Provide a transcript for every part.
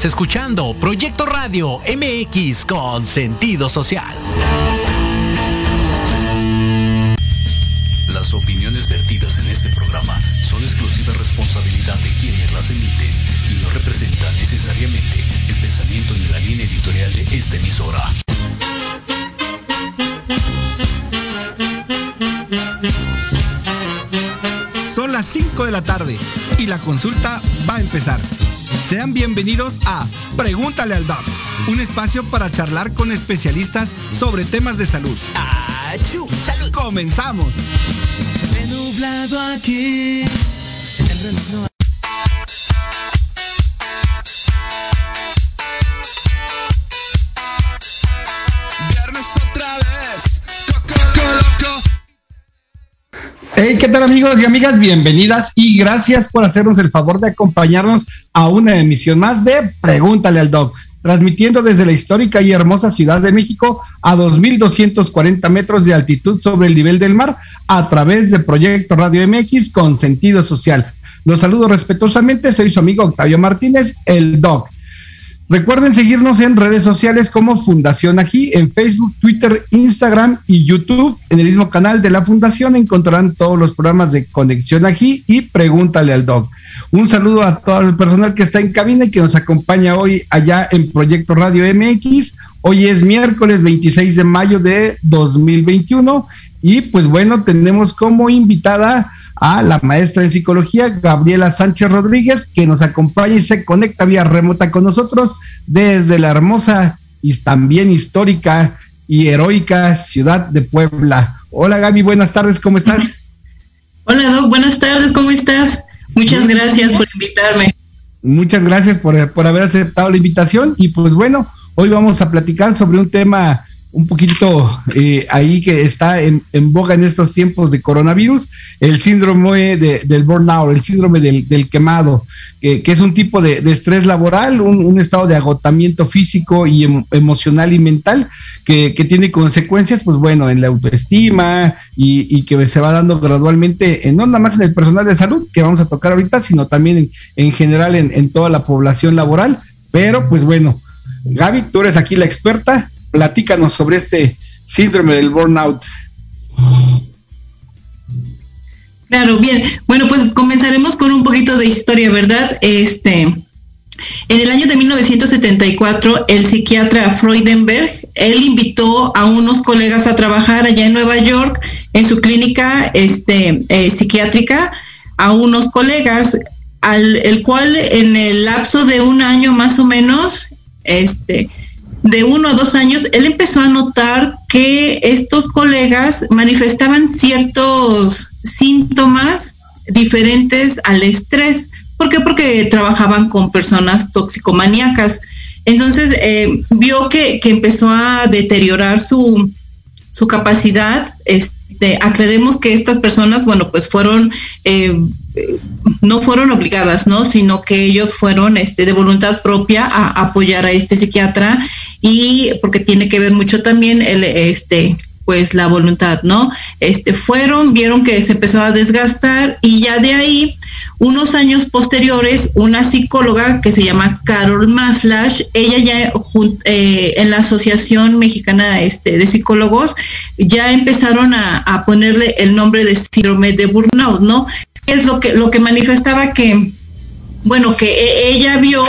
Estás escuchando Proyecto Radio MX con sentido social. Las opiniones vertidas en este programa son exclusiva responsabilidad de quienes las emiten y no representan necesariamente el pensamiento ni la línea editorial de esta emisora. Son las 5 de la tarde y la consulta va a empezar. Sean bienvenidos a Pregúntale al Doc, un espacio para charlar con especialistas sobre temas de salud. ¡Achú! ¡Salud! ¡Comenzamos! Se ve nublado aquí. El reloj no Hey, ¿qué tal amigos y amigas? Bienvenidas y gracias por hacernos el favor de acompañarnos a una emisión más de Pregúntale al Doc, transmitiendo desde la histórica y hermosa Ciudad de México a 2.240 metros de altitud sobre el nivel del mar a través de Proyecto Radio MX con sentido social. Los saludo respetuosamente, soy su amigo Octavio Martínez, el Doc. Recuerden seguirnos en redes sociales como Fundación Ají, en Facebook, Twitter, Instagram y YouTube. En el mismo canal de la Fundación encontrarán todos los programas de Conexión Ají y Pregúntale al Dog. Un saludo a todo el personal que está en cabina y que nos acompaña hoy allá en Proyecto Radio MX. Hoy es miércoles 26 de mayo de 2021 y pues bueno, tenemos como invitada a la maestra en psicología, Gabriela Sánchez Rodríguez, que nos acompaña y se conecta vía remota con nosotros desde la hermosa y también histórica y heroica ciudad de Puebla. Hola Gaby, buenas tardes, ¿cómo estás? Hola Doc, buenas tardes, ¿cómo estás? Muchas gracias por invitarme. Muchas gracias por, por haber aceptado la invitación y pues bueno, hoy vamos a platicar sobre un tema un poquito eh, ahí que está en, en, boga en estos tiempos de coronavirus, el síndrome de, del burnout, el síndrome del, del quemado, que, es un tipo de, estrés laboral, un, estado de agotamiento físico y em, emocional y mental que, tiene consecuencias, pues bueno, en la autoestima y, que se va dando gradualmente, en, no nada más en el personal de salud que vamos a tocar ahorita, sino también en, en general en, en toda la población laboral. Pero pues bueno, Gaby, tú eres aquí la experta, platícanos sobre este síndrome del burnout. Claro, bien. Bueno, pues comenzaremos con un poquito de historia, ¿verdad? Este, en el año de 1974, el psiquiatra Freudenberg, él invitó a unos colegas a trabajar allá en Nueva York, en su clínica este, eh, psiquiátrica, a unos colegas, al el cual en el lapso de un año más o menos, este, de uno a dos años, él empezó a notar que estos colegas manifestaban ciertos síntomas diferentes al estrés. ¿Por qué? Porque trabajaban con personas toxicomaníacas. Entonces eh, vio que, que, empezó a deteriorar su, su capacidad. Este, aclaremos que estas personas, bueno, pues fueron eh, no fueron obligadas, ¿no? Sino que ellos fueron este, de voluntad propia a apoyar a este psiquiatra y porque tiene que ver mucho también el, este, pues la voluntad, ¿no? Este, fueron, vieron que se empezó a desgastar y ya de ahí, unos años posteriores, una psicóloga que se llama Carol Maslash, ella ya eh, en la Asociación Mexicana este, de Psicólogos, ya empezaron a, a ponerle el nombre de síndrome de burnout, ¿no? Es lo que, lo que manifestaba que, bueno, que ella vio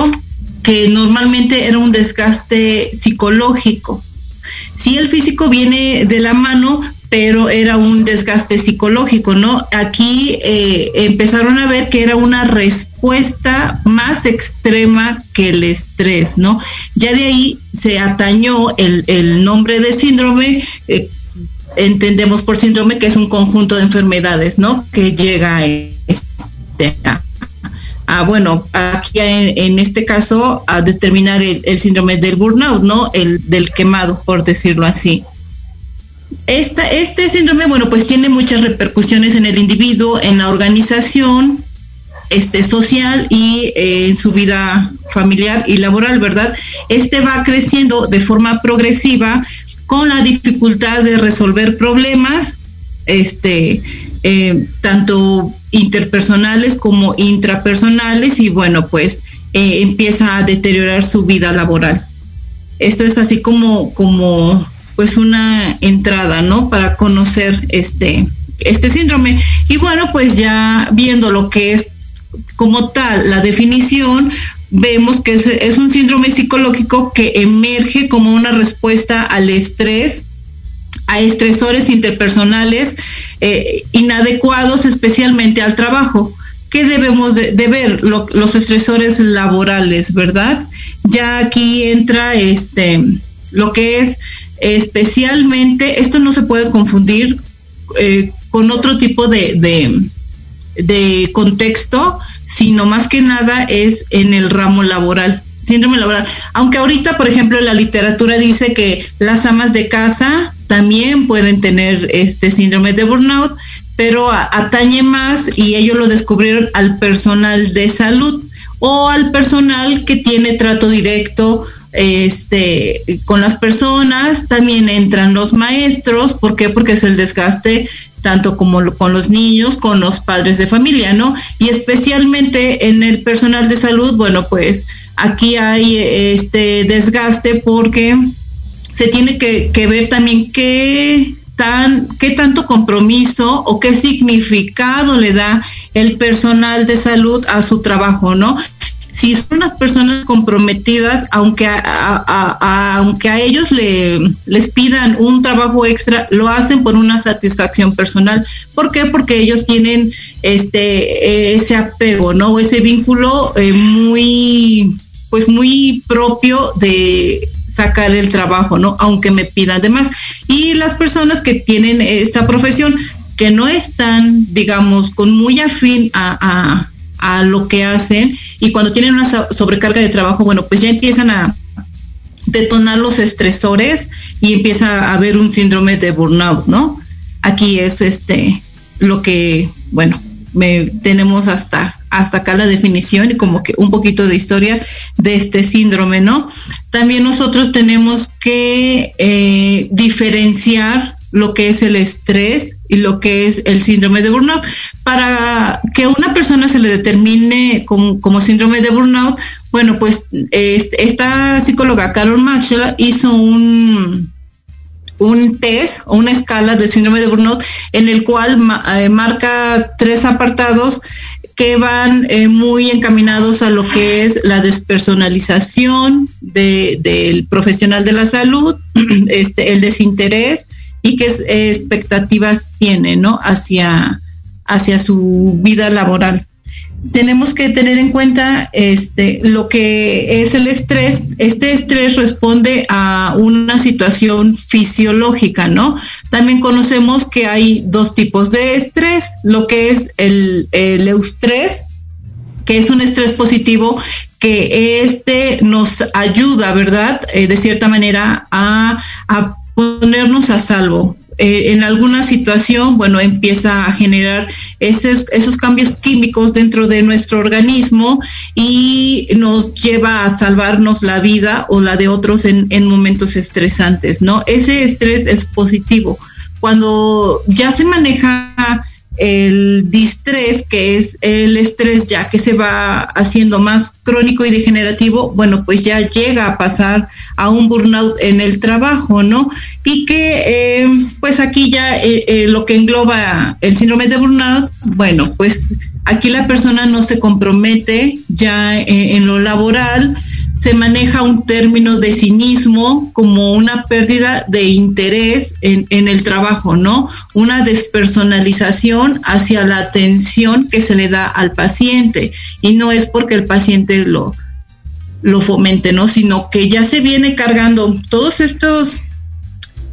que normalmente era un desgaste psicológico. Sí, el físico viene de la mano, pero era un desgaste psicológico, ¿no? Aquí eh, empezaron a ver que era una respuesta más extrema que el estrés, ¿no? Ya de ahí se atañó el, el nombre de síndrome. Eh, entendemos por síndrome que es un conjunto de enfermedades, ¿no? Que llega a, este, a, bueno, aquí en, este caso a determinar el, el, síndrome del burnout, ¿no? El del quemado, por decirlo así. Esta, este síndrome, bueno, pues tiene muchas repercusiones en el individuo, en la organización, este, social y eh, en su vida familiar y laboral, ¿verdad? Este va creciendo de forma progresiva con la dificultad de resolver problemas, este, eh, tanto interpersonales como intrapersonales y bueno, pues eh, empieza a deteriorar su vida laboral. Esto es así como, como pues una entrada, ¿no? Para conocer este, este síndrome. Y bueno, pues ya viendo lo que es como tal la definición, vemos que es, un síndrome psicológico que emerge como una respuesta al estrés, a estresores interpersonales eh, inadecuados, especialmente al trabajo. ¿Qué debemos de, ver? los estresores laborales, ¿verdad? Ya aquí entra este lo que es especialmente, esto no se puede confundir eh, con otro tipo de, de contexto, sino más que nada es en el ramo laboral, síndrome laboral. Aunque ahorita, por ejemplo, la literatura dice que las amas de casa también pueden tener este síndrome de burnout, pero atañe más y ellos lo descubrieron al personal de salud o al personal que tiene trato directo este con las personas, también entran los maestros, ¿por qué? Porque es el desgaste tanto como con los niños, con los padres de familia, ¿no? Y especialmente en el personal de salud, bueno, pues aquí hay este desgaste porque se tiene que, ver también qué tan, qué tanto compromiso o qué significado le da el personal de salud a su trabajo, ¿no? Si son unas personas comprometidas, aunque a, aunque a ellos le, les pidan un trabajo extra, lo hacen por una satisfacción personal. ¿Por qué? Porque ellos tienen este ese apego, ¿no? Ese vínculo eh, muy, pues muy propio de sacar el trabajo, ¿no? Aunque me pidan demás. Y las personas que tienen esta profesión, que no están, digamos, con muy afín a a lo que hacen y cuando tienen una sobrecarga de trabajo, bueno, pues ya empiezan a detonar los estresores y empieza a haber un síndrome de burnout, ¿no? Aquí es este lo que, bueno, me, tenemos hasta, hasta acá la definición y como que un poquito de historia de este síndrome, ¿no? También nosotros tenemos que eh, diferenciar lo que es el estrés y lo que es el síndrome de burnout. Para que una persona se le determine como, síndrome de burnout, bueno, pues esta psicóloga Carol Marshall hizo un, un test o una escala de síndrome de burnout en el cual eh, marca tres apartados que van eh, muy encaminados a lo que es la despersonalización del profesional de la salud, este, el desinterés, y qué expectativas tiene, ¿no? Hacia, hacia su vida laboral. Tenemos que tener en cuenta este, lo que es el estrés. Este estrés responde a una situación fisiológica, ¿no? También conocemos que hay dos tipos de estrés, lo que es el, el eustrés, que es un estrés positivo que este nos ayuda, ¿verdad? Eh, de cierta manera a ponernos a salvo. Eh, en alguna situación, bueno, empieza a generar esos, esos cambios químicos dentro de nuestro organismo y nos lleva a salvarnos la vida o la de otros en, en momentos estresantes, ¿no? Ese estrés es positivo. Cuando ya se maneja el distrés, que es el estrés ya que se va haciendo más crónico y degenerativo, bueno, pues ya llega a pasar a un burnout en el trabajo, ¿no? Y que eh, pues aquí ya eh, eh, lo que engloba el síndrome de burnout, bueno, pues aquí la persona no se compromete ya en lo laboral, se maneja un término de cinismo como una pérdida de interés en, el trabajo, ¿no? Una despersonalización hacia la atención que se le da al paciente. Y no es porque el paciente lo, lo fomente, ¿no? Sino que ya se viene cargando todos estos,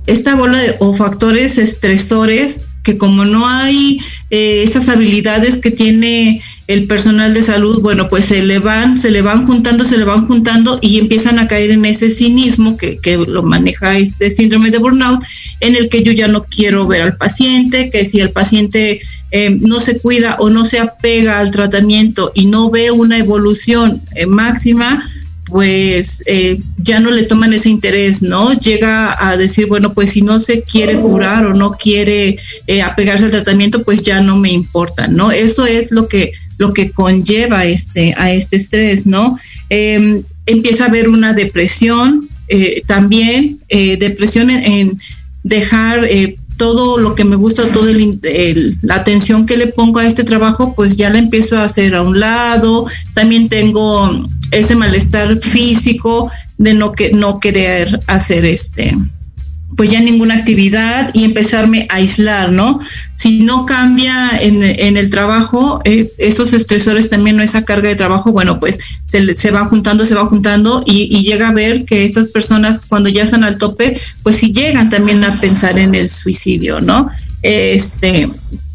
esta bola de o factores estresores que como no hay eh, esas habilidades que tiene el personal de salud, bueno, pues se le van, se le van juntando, se le van juntando y empiezan a caer en ese cinismo que, que lo maneja este síndrome de burnout, en el que yo ya no quiero ver al paciente, que si el paciente eh, no se cuida o no se apega al tratamiento y no ve una evolución eh, máxima, pues eh, ya no le toman ese interés, ¿no? Llega a decir, bueno, pues si no se quiere curar o no quiere apegarse al tratamiento, pues ya no me importa, ¿no? Eso es lo que lo que conlleva este, a este estrés, ¿no? Em, empieza a haber una depresión, eh, también eh, depresión en, dejar eh, todo lo que me gusta, toda la atención que le pongo a este trabajo, pues ya la empiezo a hacer a un lado. También tengo ese malestar físico de no, que, no querer hacer este, pues ya ninguna actividad y empezarme a aislar, ¿no? Si no cambia en, el trabajo, eh, esos estresores también, o esa carga de trabajo, bueno, pues se, se va juntando, se va juntando y, llega a ver que esas personas cuando ya están al tope, pues sí llegan también a pensar en el suicidio, ¿no? Este,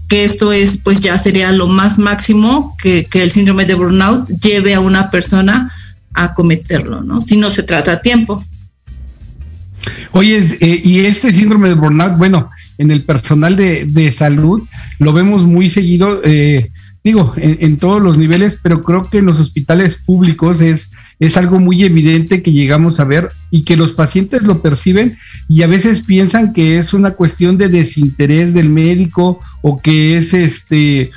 que esto es, pues ya sería lo más máximo que, que el síndrome de burnout lleve a una persona a cometerlo, ¿no? Si no se trata a tiempo. Oye, eh, y este síndrome de burnout, bueno, en el personal de, salud lo vemos muy seguido, eh, digo, en, todos los niveles, pero creo que en los hospitales públicos es, es algo muy evidente que llegamos a ver y que los pacientes lo perciben y a veces piensan que es una cuestión de desinterés del médico o que es este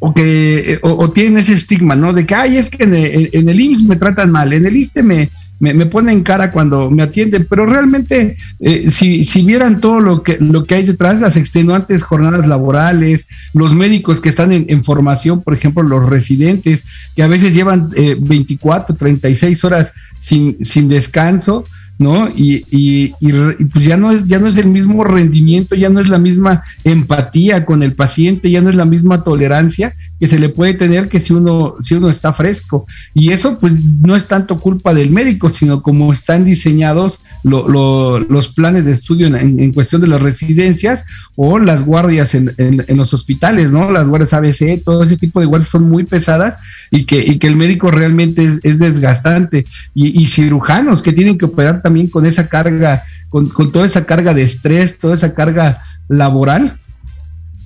o que eh, o, tienen ese estigma, ¿no? De que, ay, es que en el, en el IMSS me tratan mal, en el ISTE me, me, ponen cara cuando me atienden, pero realmente eh, si, si vieran todo lo que, lo que hay detrás, las extenuantes jornadas laborales, los médicos que están en, formación, por ejemplo, los residentes, que a veces llevan eh, 24, 36 horas sin, sin descanso, ¿no? Y, y, y, pues ya no es, ya no es el mismo rendimiento, ya no es la misma empatía con el paciente, ya no es la misma tolerancia que se le puede tener que si uno, si uno está fresco. Y eso pues no es tanto culpa del médico, sino como están diseñados los planes de estudio en, cuestión de las residencias o las guardias en, los hospitales, ¿no? Las guardias ABC, todo ese tipo de guardias son muy pesadas y que, y que el médico realmente es, desgastante. Y, y, cirujanos que tienen que operar también con esa carga, con, con toda esa carga de estrés, toda esa carga laboral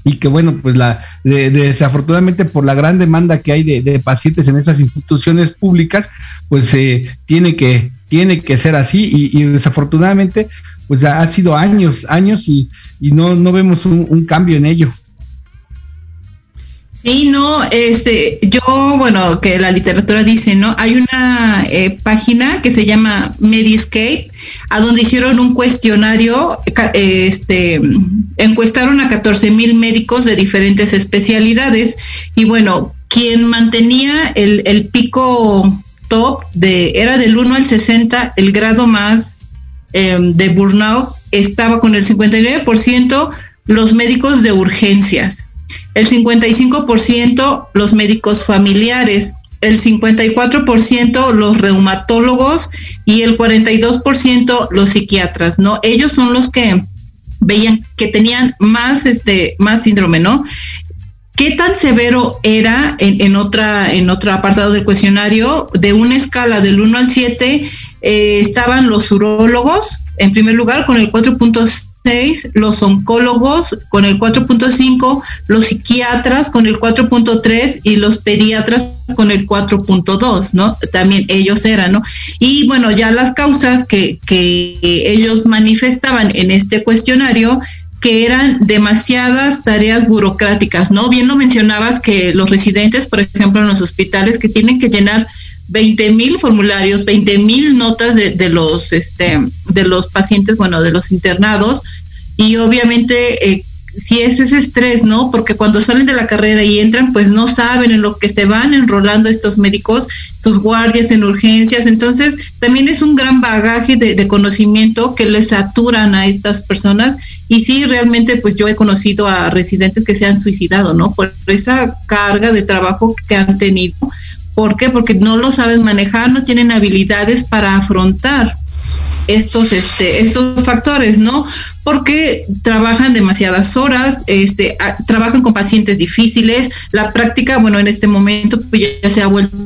y que bueno, pues la desafortunadamente por la gran demanda que hay de, pacientes en esas instituciones públicas, pues eh, tiene que tiene que ser así y, desafortunadamente pues ha sido años, años y, y no, no vemos un cambio en ello. Sí, no, este, yo, bueno, que la literatura dice, ¿no? Hay una eh, página que se llama Mediscape, a donde hicieron un cuestionario, este, encuestaron a 14 mil médicos de diferentes especialidades y bueno, quien mantenía el, el pico top de, era del 1 al 60, el grado más em, de burnout estaba con el 59% los médicos de urgencias el 55% los médicos familiares, el 54% los reumatólogos y el 42% los psiquiatras, ¿no? Ellos son los que veían que tenían más este más síndrome, ¿no? ¿Qué tan severo era en, otra en otro apartado del cuestionario? De una escala del 1 al 7 eh, estaban los urólogos en primer lugar con el 4.6 los oncólogos con el 4.5, los psiquiatras con el 4.3 y los pediatras con el 4.2, ¿no? También ellos eran, ¿no? Y bueno, ya las causas que, que ellos manifestaban en este cuestionario que eran demasiadas tareas burocráticas, ¿no? Bien lo mencionabas que los residentes, por ejemplo, en los hospitales que tienen que llenar 20 mil formularios, 20 mil notas de, de, los este de los pacientes, bueno, de los internados y obviamente eh, si es ese estrés, ¿no? Porque cuando salen de la carrera y entran, pues no saben en lo que se van enrolando estos médicos, sus guardias en urgencias. Entonces, también es un gran bagaje de, de, conocimiento que les saturan a estas personas. Y sí, realmente, pues yo he conocido a residentes que se han suicidado, ¿no? Por esa carga de trabajo que han tenido ¿Por qué? Porque no lo saben manejar, no tienen habilidades para afrontar estos este estos factores, ¿no? Porque trabajan demasiadas horas, este trabajan con pacientes difíciles, la práctica, bueno, en este momento pues ya se ha vuelto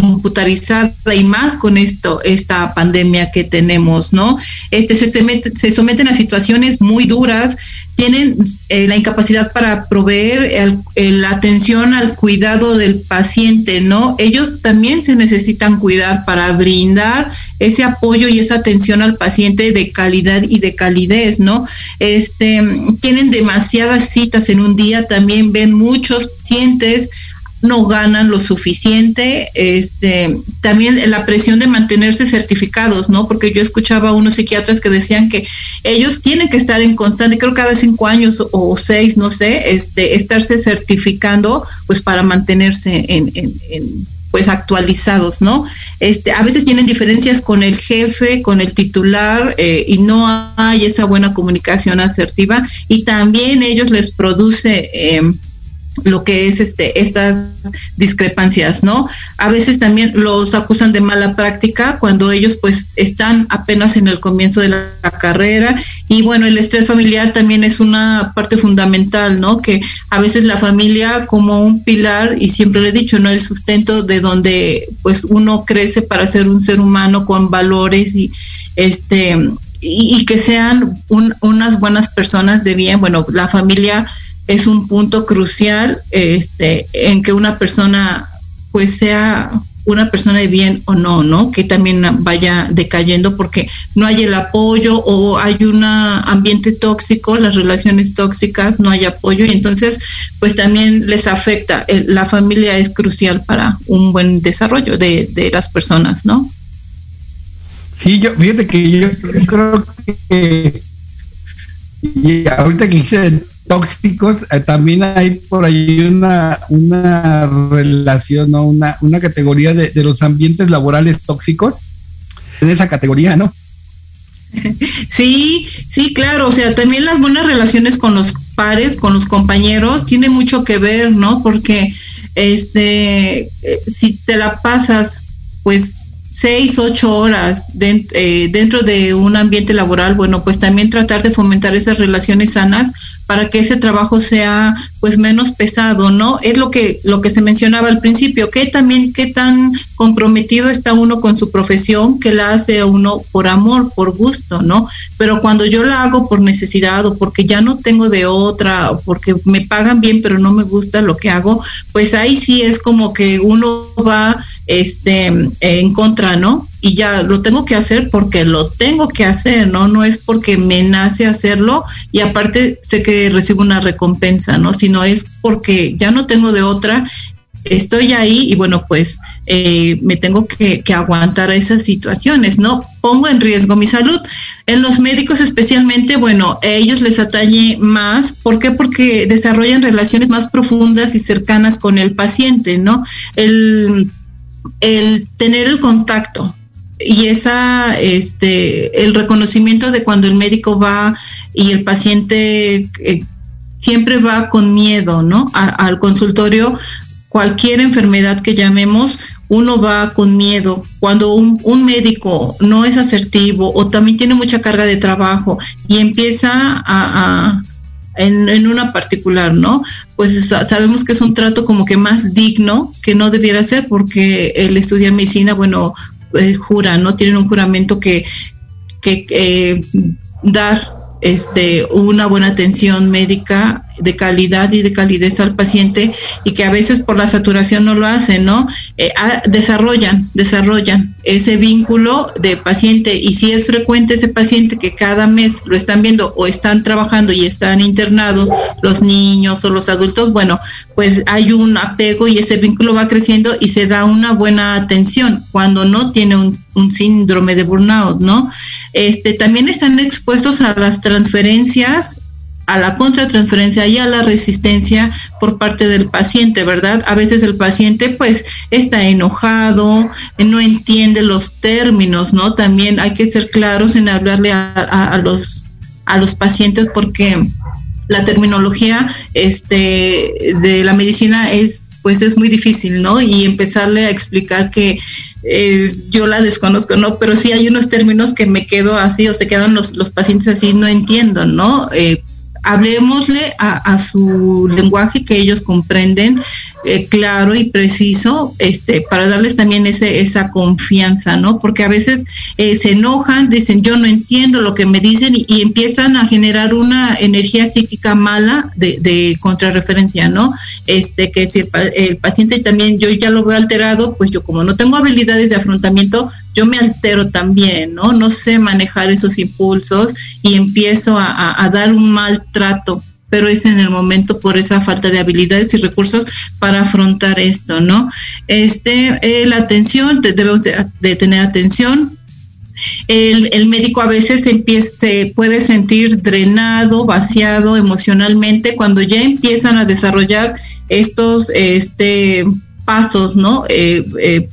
computarizada y más con esto esta pandemia que tenemos, ¿no? Este se, someten a situaciones muy duras, tienen eh, la incapacidad para proveer la atención al cuidado del paciente, ¿no? Ellos también se necesitan cuidar para brindar ese apoyo y esa atención al paciente de calidad y de calidez, ¿no? Este, tienen demasiadas citas en un día, también ven muchos pacientes, no ganan lo suficiente, este, también la presión de mantenerse certificados, ¿no? Porque yo escuchaba a unos psiquiatras que decían que ellos tienen que estar en constante, creo cada cinco años o seis, no sé, este, estarse certificando, pues para mantenerse en, pues actualizados, ¿no? Este, a veces tienen diferencias con el jefe, con el titular eh, y no hay esa buena comunicación asertiva y también ellos les produce eh, lo que es este estas discrepancias, ¿no? A veces también los acusan de mala práctica cuando ellos pues están apenas en el comienzo de la, carrera y bueno, el estrés familiar también es una parte fundamental, ¿no? Que a veces la familia como un pilar y siempre le he dicho, ¿no? El sustento de donde pues uno crece para ser un ser humano con valores y este y, que sean unas buenas personas de bien, bueno, la familia es un punto crucial este, en que una persona pues sea una persona de bien o no, ¿no? Que también vaya decayendo porque no hay el apoyo o hay un ambiente tóxico, las relaciones tóxicas, no hay apoyo y entonces pues también les afecta. La familia es crucial para un buen desarrollo de, de las personas, ¿no? Sí, yo, fíjate que yo creo que y ahorita que hice tóxicos, eh, también hay por ahí una, una relación, ¿no? una, una categoría de, los ambientes laborales tóxicos, en esa categoría, ¿no? Sí, sí, claro, o sea, también las buenas relaciones con los pares, con los compañeros, tiene mucho que ver, ¿no? Porque este, eh, si te la pasas, pues seis, ocho horas eh, dentro de un ambiente laboral, bueno, pues también tratar de fomentar esas relaciones sanas para que ese trabajo sea pues menos pesado, ¿no? Es lo que lo que se mencionaba al principio, que también qué tan comprometido está uno con su profesión, que la hace uno por amor, por gusto, ¿no? Pero cuando yo la hago por necesidad o porque ya no tengo de otra o porque me pagan bien pero no me gusta lo que hago, pues ahí sí es como que uno va este, en contra, ¿no? Y ya lo tengo que hacer porque lo tengo que hacer, ¿no? No es porque me nace hacerlo y aparte sé que recibo una recompensa, ¿no? Sino es porque ya no tengo de otra, estoy ahí y bueno, pues eh, me tengo que, aguantar esas situaciones, ¿no? Pongo en riesgo mi salud. En los médicos especialmente, bueno, a ellos les atañe más. ¿Por qué? Porque desarrollan relaciones más profundas y cercanas con el paciente, ¿no? El el tener el contacto y esa este el reconocimiento de cuando el médico va y el paciente eh, siempre va con miedo no al consultorio cualquier enfermedad que llamemos uno va con miedo. Cuando un, un, médico no es asertivo o también tiene mucha carga de trabajo y empieza a, en, una particular, ¿no? Pues sabemos que es un trato como que más digno que no debiera ser porque el estudiar medicina, bueno, eh, jura, ¿no? Tienen un juramento que, que eh, dar este, una buena atención médica de calidad y de calidez al paciente y que a veces por la saturación no lo hacen, ¿no? Eh, ah, desarrollan, desarrollan ese vínculo de paciente y si es frecuente ese paciente que cada mes lo están viendo o están trabajando y están internados los niños o los adultos, bueno, pues hay un apego y ese vínculo va creciendo y se da una buena atención cuando no tiene un, un síndrome de burnout, ¿no? Este, también están expuestos a las transferencias a la contratransferencia y a la resistencia por parte del paciente, ¿verdad? A veces el paciente pues está enojado, no entiende los términos, ¿no? También hay que ser claros en hablarle a, los, a los pacientes porque la terminología este, de la medicina es pues es muy difícil, ¿no? Y empezarle a explicar que eh, yo la desconozco, ¿no? Pero sí hay unos términos que me quedo así o se quedan los, los pacientes así, no entiendo, ¿no? Eh, hablemosle a, su lenguaje que ellos comprenden eh, claro y preciso, este, para darles también ese, esa confianza, ¿no? Porque a veces eh, se enojan, dicen yo no entiendo lo que me dicen y, empiezan a generar una energía psíquica mala de, de contrarreferencia, ¿no? Este, que si el, el paciente también yo ya lo veo alterado, pues yo como no tengo habilidades de afrontamiento, yo me altero también, ¿no? No sé manejar esos impulsos y empiezo a, dar un maltrato, pero es en el momento por esa falta de habilidades y recursos para afrontar esto, ¿no? Este, eh, la atención, debemos de, tener atención, el, médico a veces empieza, se puede sentir drenado, vaciado emocionalmente cuando ya empiezan a desarrollar estos este, pasos, ¿no? Eh, eh,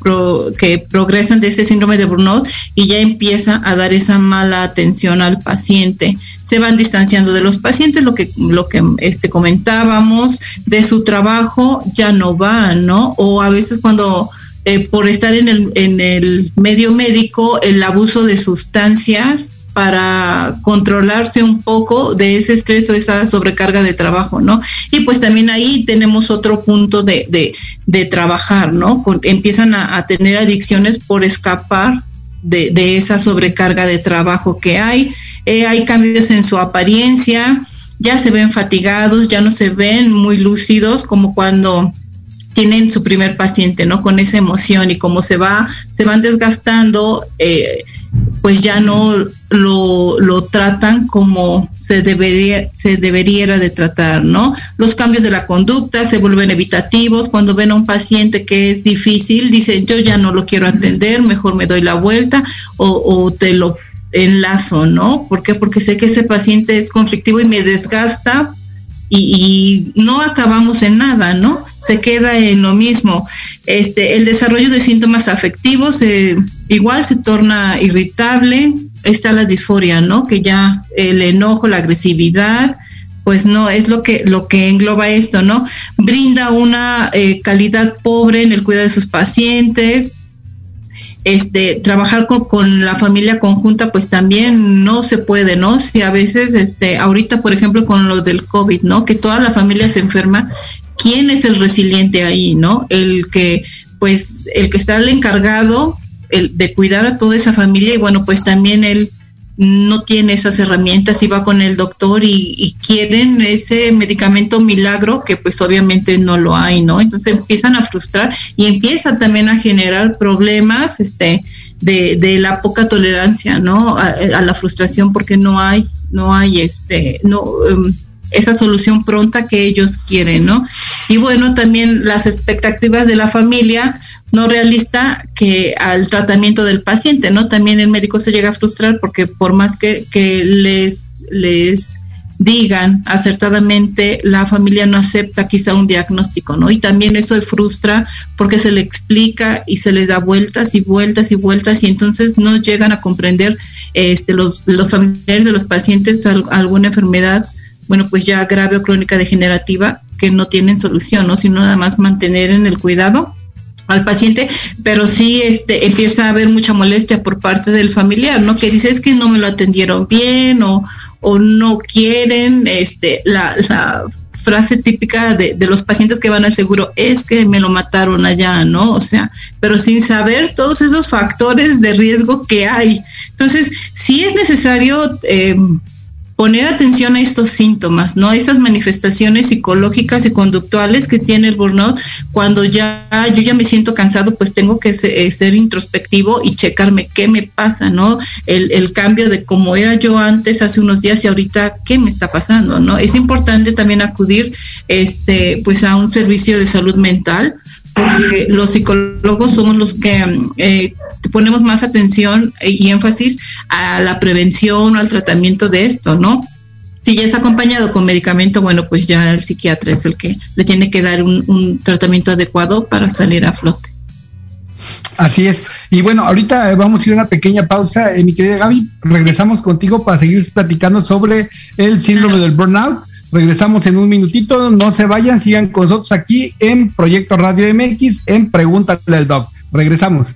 que progresan de ese síndrome de burnout y ya empieza a dar esa mala atención al paciente. Se van distanciando de los pacientes, lo que, lo que este, comentábamos, de su trabajo ya no va, ¿no? O a veces cuando eh, por estar en el, en el medio médico, el abuso de sustancias para controlarse un poco de ese estrés o esa sobrecarga de trabajo, ¿no? Y pues también ahí tenemos otro punto de, de, trabajar, ¿no? empiezan a, tener adicciones por escapar de, esa sobrecarga de trabajo que hay. Eh, hay cambios en su apariencia, ya se ven fatigados, ya no se ven muy lúcidos como cuando tienen su primer paciente, ¿no? Con esa emoción y como se va, se van desgastando, eh, pues ya no lo, lo, tratan como se debería, se debería de tratar, ¿no? Los cambios de la conducta se vuelven evitativos. Cuando ven a un paciente que es difícil, dicen, yo ya no lo quiero atender, mejor me doy la vuelta o, o te lo enlazo, ¿no? ¿Por qué? Porque sé que ese paciente es conflictivo y me desgasta y, y no acabamos en nada, ¿no? Se queda en lo mismo. Este, el desarrollo de síntomas afectivos eh, igual se torna irritable. Está la disforia, ¿no? Que ya el enojo, la agresividad, pues no, es lo que, lo que engloba esto, ¿no? Brinda una eh, calidad pobre en el cuidado de sus pacientes. Este, trabajar con, con, la familia conjunta, pues también no se puede, ¿no? Si a veces, este, ahorita, por ejemplo, con lo del COVID, ¿no? Que toda la familia se enferma quién es el resiliente ahí, ¿no? El que, pues, el que está el encargado de cuidar a toda esa familia y bueno, pues también él no tiene esas herramientas y va con el doctor y, quieren ese medicamento milagro que pues obviamente no lo hay, ¿no? Entonces empiezan a frustrar y empiezan también a generar problemas, este, de, de la poca tolerancia, ¿no? A, a, la frustración porque no hay, no hay, este, no, um, esa solución pronta que ellos quieren, ¿no? Y bueno, también las expectativas de la familia no realista que al tratamiento del paciente, ¿no? También el médico se llega a frustrar porque por más que, que les, les digan acertadamente, la familia no acepta quizá un diagnóstico, ¿no? Y también eso frustra porque se le explica y se les da vueltas y vueltas y vueltas y entonces no llegan a comprender este, los, los familiares de los pacientes alguna enfermedad bueno, pues ya grave o crónica degenerativa que no tienen solución, ¿no? Sino nada más mantener en el cuidado al paciente, pero sí este, empieza a haber mucha molestia por parte del familiar, ¿no? Que dice es que no me lo atendieron bien o, o no quieren, este, la, la frase típica de, de, los pacientes que van al seguro es que me lo mataron allá, ¿no? O sea, pero sin saber todos esos factores de riesgo que hay. Entonces, sí es necesario eh, poner atención a estos síntomas, ¿no? Estas manifestaciones psicológicas y conductuales que tiene el burnout, cuando ya yo ya me siento cansado, pues tengo que eh, ser, introspectivo y checarme qué me pasa, ¿no? El, cambio de cómo era yo antes, hace unos días y ahorita, ¿qué me está pasando, no? Es importante también acudir, este, pues a un servicio de salud mental, porque los psicólogos somos los que eh, ponemos más atención y énfasis a la prevención o al tratamiento de esto, ¿no? Si ya es acompañado con medicamento, bueno, pues ya el psiquiatra es el que le tiene que dar un, tratamiento adecuado para salir a flote. Así es. Y bueno, ahorita vamos a ir a una pequeña pausa. Eh, mi querida Gaby, regresamos contigo para seguir platicando sobre el síndrome del burnout. Regresamos en un minutito, no se vayan, sigan con nosotros aquí en Proyecto Radio MX en Pregúntale al Doc. Regresamos.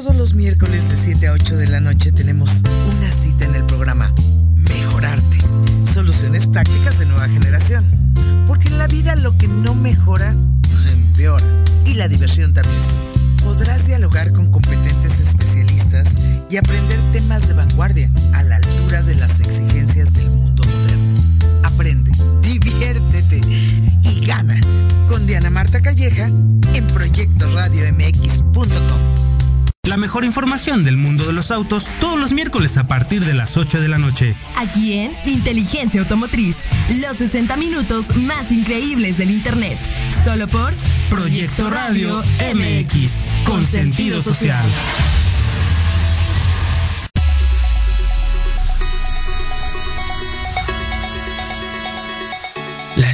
Todos los miércoles de 7 a 8 de la noche tenemos una cita en el programa Mejorarte. Soluciones prácticas de nueva generación. Porque en la vida lo que no mejora, empeora. Y la diversión también. Podrás dialogar con competentes especialistas y aprender temas de vanguardia a la altura de las exigencias del mundo moderno. Aprende, diviértete y gana con Diana Marta Calleja en proyectoradiomx.com. La mejor información del mundo de los autos todos los miércoles a partir de las 8 de la noche. Aquí en Inteligencia Automotriz, los 60 minutos más increíbles del Internet. Solo por Proyecto Radio MX, con sentido social.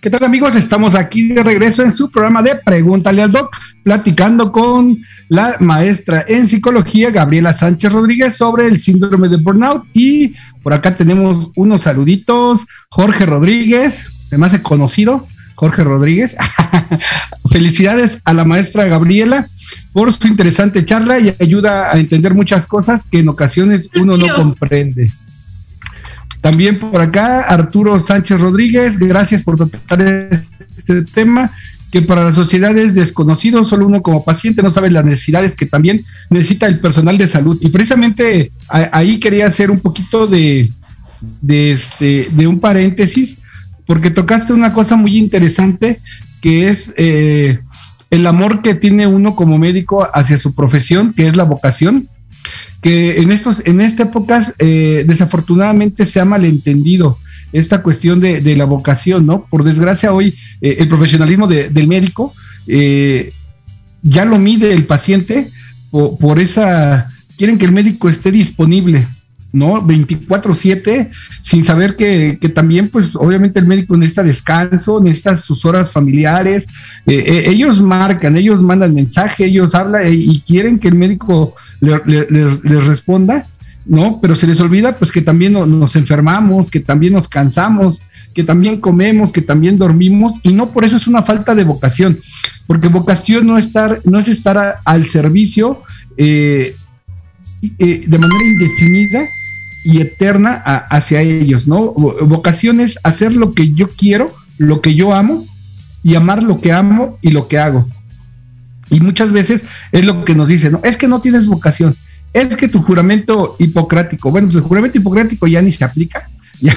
¿Qué tal amigos? Estamos aquí de regreso en su programa de Pregúntale al Doc, platicando con la maestra en psicología, Gabriela Sánchez Rodríguez, sobre el síndrome de burnout. Y por acá tenemos unos saluditos. Jorge Rodríguez, además de conocido, Jorge Rodríguez. Felicidades a la maestra Gabriela por su interesante charla y ayuda a entender muchas cosas que en ocasiones uno no comprende. También por acá, Arturo Sánchez Rodríguez, gracias por tratar este tema que para la sociedad es desconocido, solo uno como paciente no sabe las necesidades que también necesita el personal de salud. Y precisamente ahí quería hacer un poquito de, de, este, de un paréntesis, porque tocaste una cosa muy interesante, que es eh, el amor que tiene uno como médico hacia su profesión, que es la vocación que en estos, en esta época, eh, desafortunadamente se ha malentendido esta cuestión de, la vocación, ¿no? Por desgracia, hoy eh, el profesionalismo de, del médico eh, ya lo mide el paciente por, por, esa, quieren que el médico esté disponible, ¿no? 24/7, sin saber que, que, también, pues, obviamente el médico necesita descanso, necesita sus horas familiares, ellos marcan, ellos mandan mensaje, ellos hablan y quieren que el médico les le, le responda, ¿no? Pero se les olvida pues que también no, nos enfermamos, que también nos cansamos, que también comemos, que también dormimos, y no por eso es una falta de vocación, porque vocación no, estar, no es estar al servicio eh, eh, de manera indefinida y eterna hacia ellos, ¿no? Vocación es hacer lo que yo quiero, lo que yo amo, y amar lo que amo y lo que hago. Y muchas veces es lo que nos dicen, ¿no? Es que no tienes vocación, es que tu juramento hipocrático, bueno, pues el juramento hipocrático ya ni se aplica, ya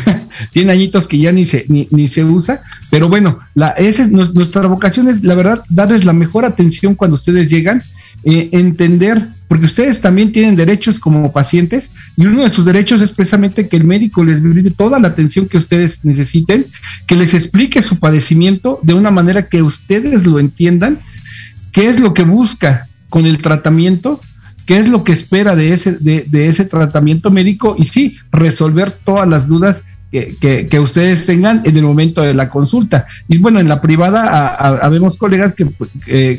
tiene añitos que ya ni se, ni, se usa, pero bueno, la, esa es nuestra vocación es, la verdad, darles la mejor atención cuando ustedes llegan, eh, entender, porque ustedes también tienen derechos como pacientes, y uno de sus derechos es precisamente que el médico les brinde toda la atención que ustedes necesiten, que les explique su padecimiento de una manera que ustedes lo entiendan, qué es lo que busca con el tratamiento, qué es lo que espera de ese, de, ese tratamiento médico y sí, resolver todas las dudas que, que, ustedes tengan en el momento de la consulta. Y bueno, en la privada habemos colegas que,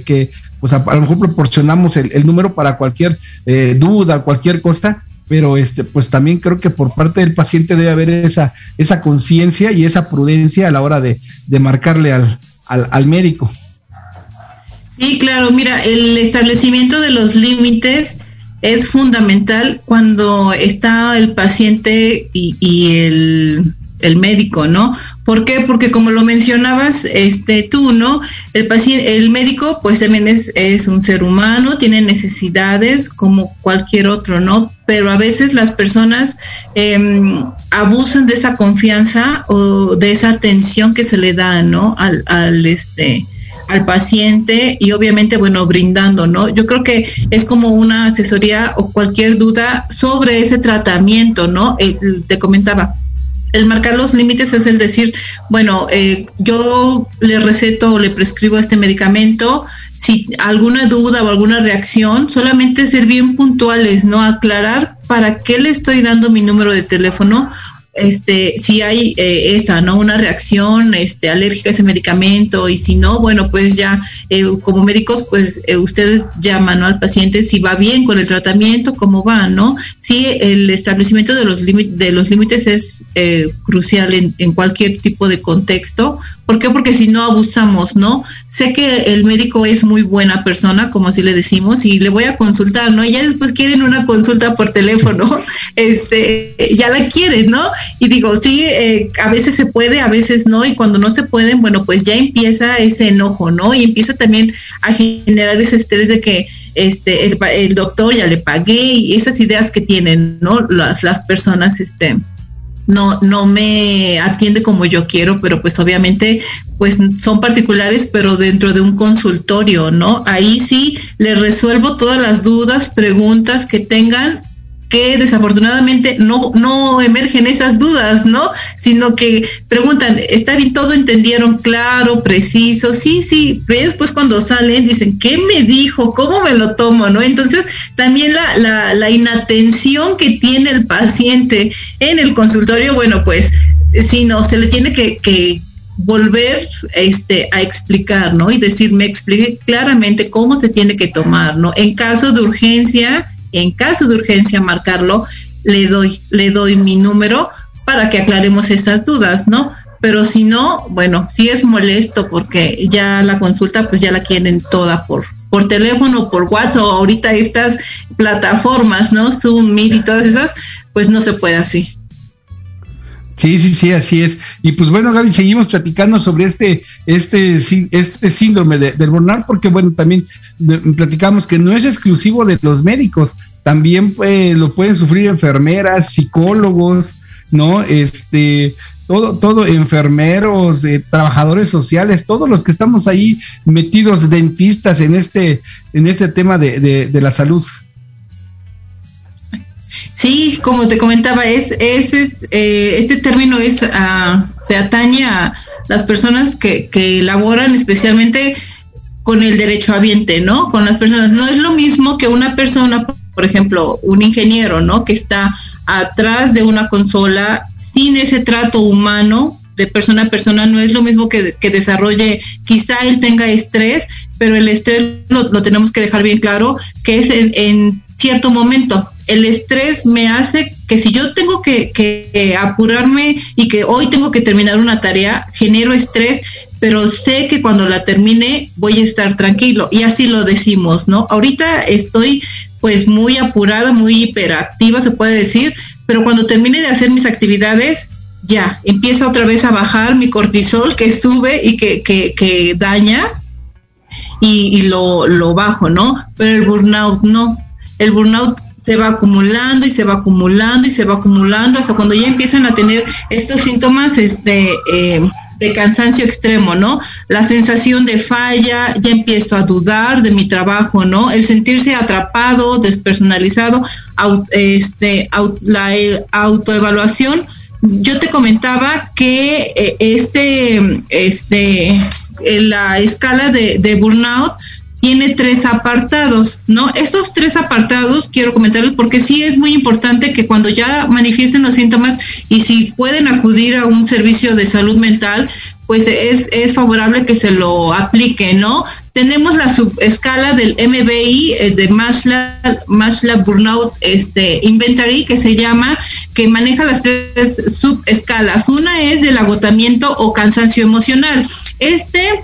que, pues a, lo mejor proporcionamos el, número para cualquier eh, duda, cualquier cosa, pero este, pues también creo que por parte del paciente debe haber esa, esa conciencia y esa prudencia a la hora de, de marcarle al, al, al médico. Sí, claro, mira, el establecimiento de los límites es fundamental cuando está el paciente y, el, médico, ¿no? ¿Por qué? Porque como lo mencionabas este, tú, ¿no? El, paciente, el médico pues también es, es un ser humano, tiene necesidades como cualquier otro, ¿no? Pero a veces las personas em, abusan de esa confianza o de esa atención que se le da, ¿no? Al, al este, al paciente y obviamente, bueno, brindando, ¿no? Yo creo que es como una asesoría o cualquier duda sobre ese tratamiento, ¿no? te comentaba, el marcar los límites es el decir, bueno, eh, yo le receto o le prescribo este medicamento, si alguna duda o alguna reacción, solamente ser bien puntuales, ¿no? Aclarar para qué le estoy dando mi número de teléfono este, si hay eh, esa, ¿no? Una reacción este, alérgica a ese medicamento y si no, bueno, pues ya eh, como médicos, pues eh, ustedes llaman al paciente si va bien con el tratamiento, cómo va, ¿no? Sí, el establecimiento de los, límites es crucial en, en, cualquier tipo de contexto. ¿Por qué? Porque si no abusamos, ¿no? Sé que el médico es muy buena persona, como así le decimos, y le voy a consultar, ¿no? Y ya después quieren una consulta por teléfono, este, ya la quieren, ¿no? Y digo, sí, eh, a veces se puede, a veces no, y cuando no se pueden, bueno, pues ya empieza ese enojo, ¿no? Y empieza también a generar ese estrés de que este, el, doctor ya le pagué y esas ideas que tienen, ¿no? Las, las personas, este, no, no me atiende como yo quiero, pero pues obviamente pues son particulares, pero dentro de un consultorio, ¿no? Ahí sí le resuelvo todas las dudas, preguntas que tengan que desafortunadamente no, no emergen esas dudas, ¿no? Sino que preguntan, ¿está bien todo entendieron claro, preciso? Sí, sí, pero después cuando salen dicen, ¿qué me dijo? ¿Cómo me lo tomo? ¿No? Entonces, también la, la, inatención que tiene el paciente en el consultorio, bueno, pues, si no, se le tiene que, que volver este, a explicar, ¿no? Y decir, me explique claramente cómo se tiene que tomar, ¿no? En caso de urgencia, en caso de urgencia marcarlo, le doy, le doy mi número para que aclaremos esas dudas, ¿no? Pero si no, bueno, sí es molesto porque ya la consulta pues ya la quieren toda por, por teléfono, por WhatsApp, ahorita estas plataformas, ¿no? Zoom, Meet y todas esas, pues no se puede así. Sí, sí, sí, así es. Y pues bueno, Gaby, seguimos platicando sobre este, este, este síndrome del burnout, porque bueno, también platicamos que no es exclusivo de los médicos, también pues, lo pueden sufrir enfermeras, psicólogos, ¿no? Este, todo, todo, enfermeros, eh, trabajadores sociales, todos los que estamos ahí metidos, dentistas en este, en este tema de, de la salud. Sí, como te comentaba, es, es, eh, este término es ah, se atañe a las personas que, que elaboran especialmente con el derecho ambiente, ¿no? Con las personas. No es lo mismo que una persona, por ejemplo, un ingeniero, ¿no? Que está atrás de una consola sin ese trato humano de persona a persona, no es lo mismo que, que desarrolle, quizá él tenga estrés, pero el estrés lo, tenemos que dejar bien claro, que es en, en cierto momento, el estrés me hace que si yo tengo que, apurarme y que hoy tengo que terminar una tarea, genero estrés, pero sé que cuando la termine voy a estar tranquilo. Y así lo decimos, ¿no? Ahorita estoy pues muy apurada, muy hiperactiva, se puede decir, pero cuando termine de hacer mis actividades, ya, empieza otra vez a bajar mi cortisol que sube y que, que, daña y, y lo, lo bajo, ¿no? Pero el burnout no. El burnout se va acumulando y se va acumulando y se va acumulando hasta cuando ya empiezan a tener estos síntomas este, eh, de cansancio extremo, ¿no? La sensación de falla, ya empiezo a dudar de mi trabajo, ¿no? El sentirse atrapado, despersonalizado, este, la eh, autoevaluación. Yo te comentaba que eh, este, este, la escala de, de burnout tiene tres apartados, ¿no? Esos tres apartados quiero comentarles porque sí es muy importante que cuando ya manifiesten los síntomas y si pueden acudir a un servicio de salud mental, pues es, es favorable que se lo aplique, ¿no? Tenemos la subescala del MBI eh, de Maslow, Burnout este, Inventory, que se llama, que maneja las tres subescalas. Una es del agotamiento o cansancio emocional. Este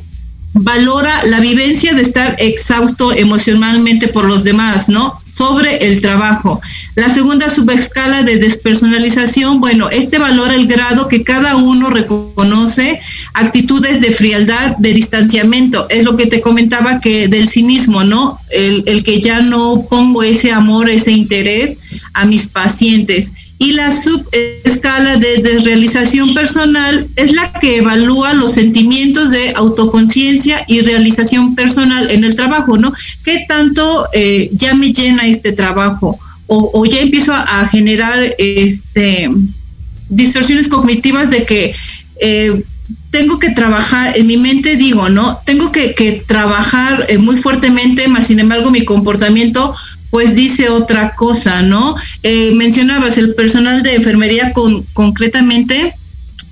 valora la vivencia de estar exhausto emocionalmente por los demás, ¿no? Sobre el trabajo. La segunda subescala de despersonalización, bueno, este valora el grado que cada uno reconoce actitudes de frialdad, de distanciamiento. Es lo que te comentaba que del cinismo, ¿no? El, el que ya no pongo ese amor, ese interés a mis pacientes y la subescala de desrealización personal es la que evalúa los sentimientos de autoconciencia y realización personal en el trabajo, ¿no? ¿Qué tanto eh, ya me llena este trabajo? O, ya empiezo a, generar este, distorsiones cognitivas de que eh, tengo que trabajar, en mi mente digo, ¿no? Tengo que, trabajar eh, muy fuertemente, más sin embargo mi comportamiento pues dice otra cosa, ¿no? Eh, mencionabas el personal de enfermería con, concretamente,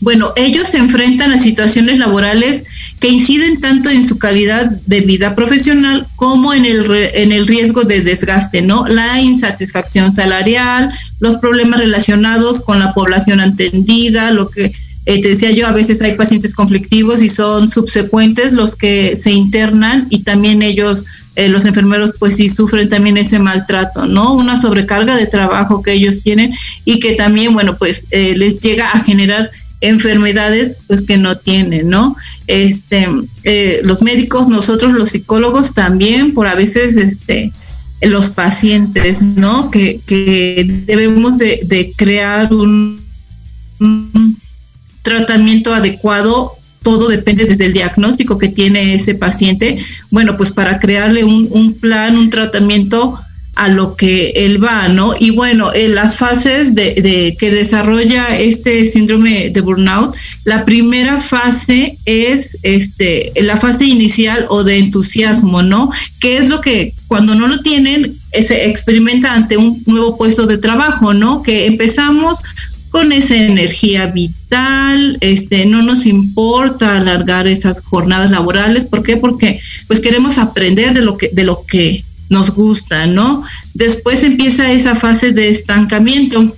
bueno, ellos se enfrentan a situaciones laborales que inciden tanto en su calidad de vida profesional como en el, en el riesgo de desgaste, ¿no? La insatisfacción salarial, los problemas relacionados con la población atendida, lo que eh, te decía yo, a veces hay pacientes conflictivos y son subsecuentes los que se internan y también ellos eh, los enfermeros pues sí sufren también ese maltrato, ¿no? Una sobrecarga de trabajo que ellos tienen y que también, bueno, pues eh, les llega a generar enfermedades pues que no tienen, ¿no? Este, eh, los médicos, nosotros los psicólogos también, por a veces, este, los pacientes, ¿no? Que, debemos de, crear un, tratamiento adecuado todo depende desde el diagnóstico que tiene ese paciente, bueno, pues para crearle un, plan, un tratamiento a lo que él va, ¿no? Y bueno, en las fases de, que desarrolla este síndrome de burnout, la primera fase es este, la fase inicial o de entusiasmo, ¿no? Que es lo que cuando no lo tienen se experimenta ante un nuevo puesto de trabajo, ¿no? Que empezamos con esa energía vital, este, no nos importa alargar esas jornadas laborales, ¿por qué? Porque pues queremos aprender de lo que, de lo que nos gusta, ¿no? Después empieza esa fase de estancamiento,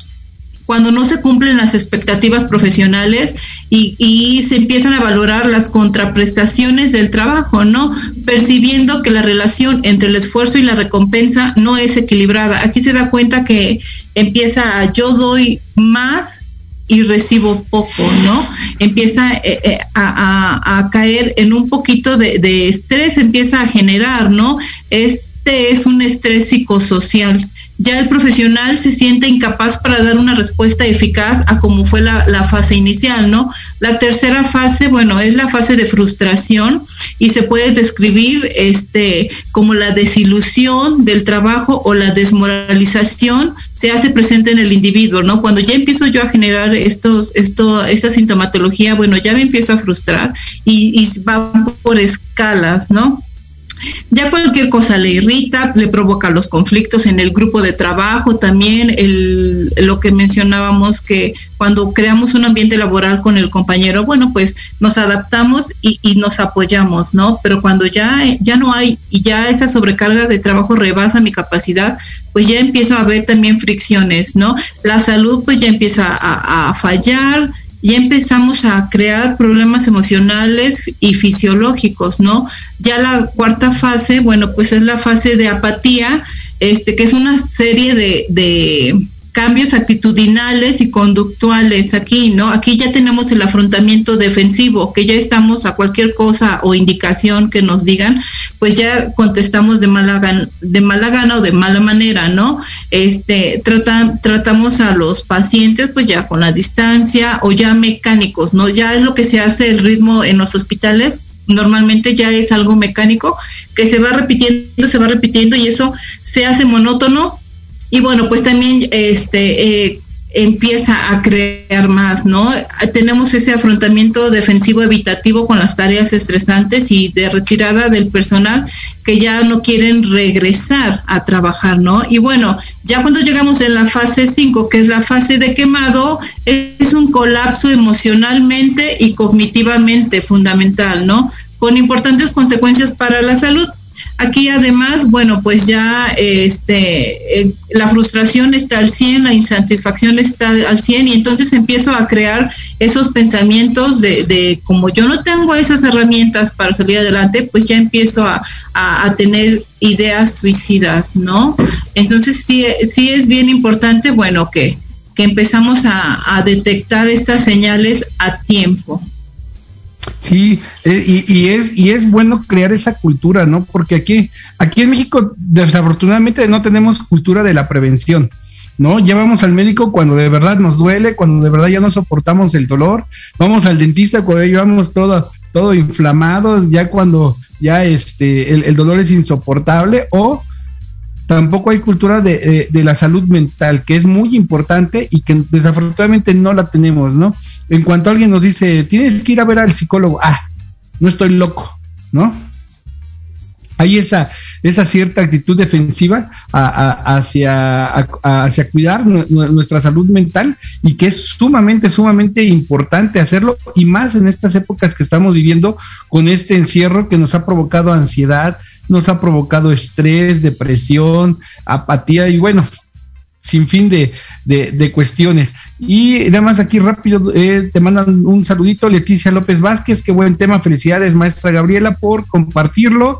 cuando no se cumplen las expectativas profesionales y, se empiezan a valorar las contraprestaciones del trabajo, ¿no? Percibiendo que la relación entre el esfuerzo y la recompensa no es equilibrada. Aquí se da cuenta que empieza a yo doy más y recibo poco, ¿no? Empieza eh, eh, a, caer en un poquito de, de estrés, empieza a generar, ¿no? Este es un estrés psicosocial ya el profesional se siente incapaz para dar una respuesta eficaz a como fue la, fase inicial, ¿no? La tercera fase, bueno, es la fase de frustración y se puede describir este, como la desilusión del trabajo o la desmoralización se hace presente en el individuo, ¿no? Cuando ya empiezo yo a generar estos, esto, esta sintomatología, bueno, ya me empiezo a frustrar y, y va por escalas, ¿no? Ya cualquier cosa le irrita, le provoca los conflictos en el grupo de trabajo, también el, lo que mencionábamos que cuando creamos un ambiente laboral con el compañero, bueno, pues nos adaptamos y, nos apoyamos, ¿no? Pero cuando ya, ya no hay y ya esa sobrecarga de trabajo rebasa mi capacidad, pues ya empieza a haber también fricciones, ¿no? La salud pues ya empieza a, a fallar, ya empezamos a crear problemas emocionales y fisiológicos, ¿no? Ya la cuarta fase, bueno, pues es la fase de apatía, este, que es una serie de, de cambios actitudinales y conductuales aquí, ¿no? Aquí ya tenemos el afrontamiento defensivo, que ya estamos a cualquier cosa o indicación que nos digan, pues ya contestamos de mala gana, de mala gana o de mala manera, ¿no? Este, tratan, tratamos a los pacientes pues ya con la distancia o ya mecánicos, ¿no? Ya es lo que se hace el ritmo en los hospitales, normalmente ya es algo mecánico que se va repitiendo, se va repitiendo y eso se hace monótono y bueno, pues también este, eh, empieza a crear más, ¿no? Tenemos ese afrontamiento defensivo evitativo con las tareas estresantes y de retirada del personal que ya no quieren regresar a trabajar, ¿no? Y bueno, ya cuando llegamos en la fase 5, que es la fase de quemado, es un colapso emocionalmente y cognitivamente fundamental, ¿no? Con importantes consecuencias para la salud Aquí además, bueno, pues ya este, eh, la frustración está al 100, la insatisfacción está al 100 y entonces empiezo a crear esos pensamientos de, como yo no tengo esas herramientas para salir adelante, pues ya empiezo a, tener ideas suicidas, ¿no? Entonces sí, sí es bien importante, bueno, que, que empezamos a detectar estas señales a tiempo. Sí, eh, y, es, y es bueno crear esa cultura, ¿no? Porque aquí, aquí en México, desafortunadamente, no tenemos cultura de la prevención. ¿no? Llevamos al médico cuando de verdad nos duele, cuando de verdad ya no soportamos el dolor, vamos al dentista cuando llevamos todo, todo inflamado, ya cuando ya este, el dolor es insoportable, o tampoco hay cultura de, la salud mental, que es muy importante y que desafortunadamente no la tenemos, ¿no? En cuanto alguien nos dice, tienes que ir a ver al psicólogo, ah, no estoy loco, ¿no? Hay esa, cierta actitud defensiva hacia, hacia cuidar nuestra salud mental y que es sumamente, sumamente importante hacerlo y más en estas épocas que estamos viviendo con este encierro que nos ha provocado ansiedad, nos ha provocado estrés, depresión, apatía y bueno, sin fin de, cuestiones. Y nada más aquí rápido, eh, te mandan un saludito, Leticia López Vázquez, qué buen tema, felicidades maestra Gabriela por compartirlo.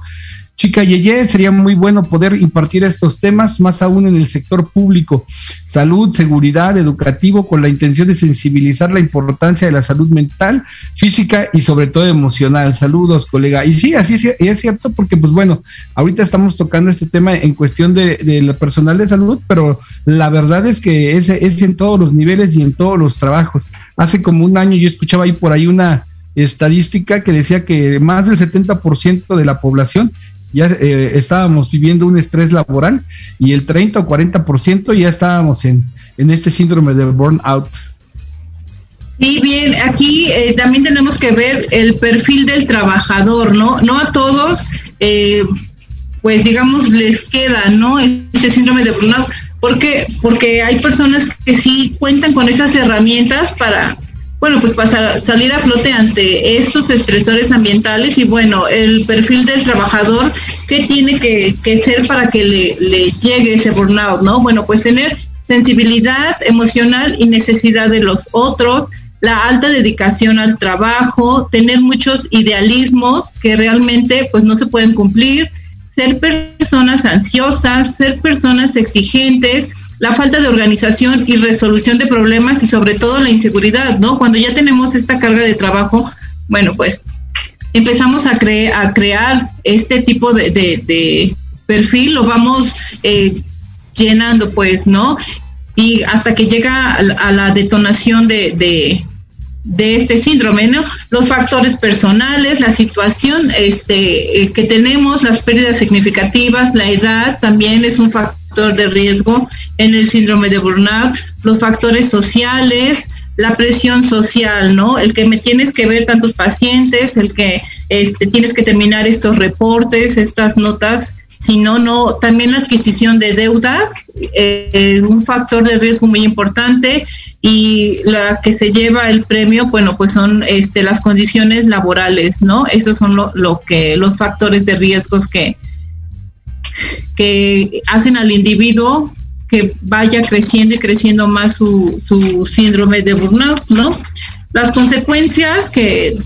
Chica Yeye, sería muy bueno poder impartir estos temas, más aún en el sector público, salud, seguridad, educativo, con la intención de sensibilizar la importancia de la salud mental, física y sobre todo emocional. Saludos, colega. Y sí, así es, es cierto, porque pues bueno, ahorita estamos tocando este tema en cuestión de, de personal de salud, pero la verdad es que es, es en todos los niveles y en todos los trabajos. Hace como un año yo escuchaba ahí por ahí una estadística que decía que más del 70% de la población ya eh, estábamos viviendo un estrés laboral y el 30 o 40% ya estábamos en, en este síndrome de burnout. Sí, bien, aquí eh, también tenemos que ver el perfil del trabajador, ¿no? No a todos, eh, pues digamos, les queda, ¿no? Este síndrome de burnout. ¿Por qué? Porque hay personas que sí cuentan con esas herramientas para bueno, pues para salir a flote ante estos estresores ambientales y bueno, el perfil del trabajador, ¿qué tiene que, ser para que le, llegue ese burnout, no? Bueno, pues tener sensibilidad emocional y necesidad de los otros, la alta dedicación al trabajo, tener muchos idealismos que realmente pues no se pueden cumplir, ser personas ansiosas, ser personas exigentes, la falta de organización y resolución de problemas y sobre todo la inseguridad, ¿no? Cuando ya tenemos esta carga de trabajo, bueno, pues empezamos a, crear este tipo de, perfil, lo vamos eh, llenando, pues, ¿no? Y hasta que llega a la detonación de, de este síndrome, ¿no? Los factores personales, la situación este, eh, que tenemos, las pérdidas significativas, la edad también es un factor de riesgo en el síndrome de burnout, los factores sociales, la presión social, ¿no? El que me tienes que ver tantos pacientes, el que este, tienes que terminar estos reportes, estas notas, si no, también la adquisición de deudas, eh, es un factor de riesgo muy importante, y la que se lleva el premio, bueno, pues son este, las condiciones laborales, ¿no? Esos son lo, que, los factores de riesgos que, que hacen al individuo que vaya creciendo y creciendo más su, su síndrome de burnout, ¿no? Las consecuencias que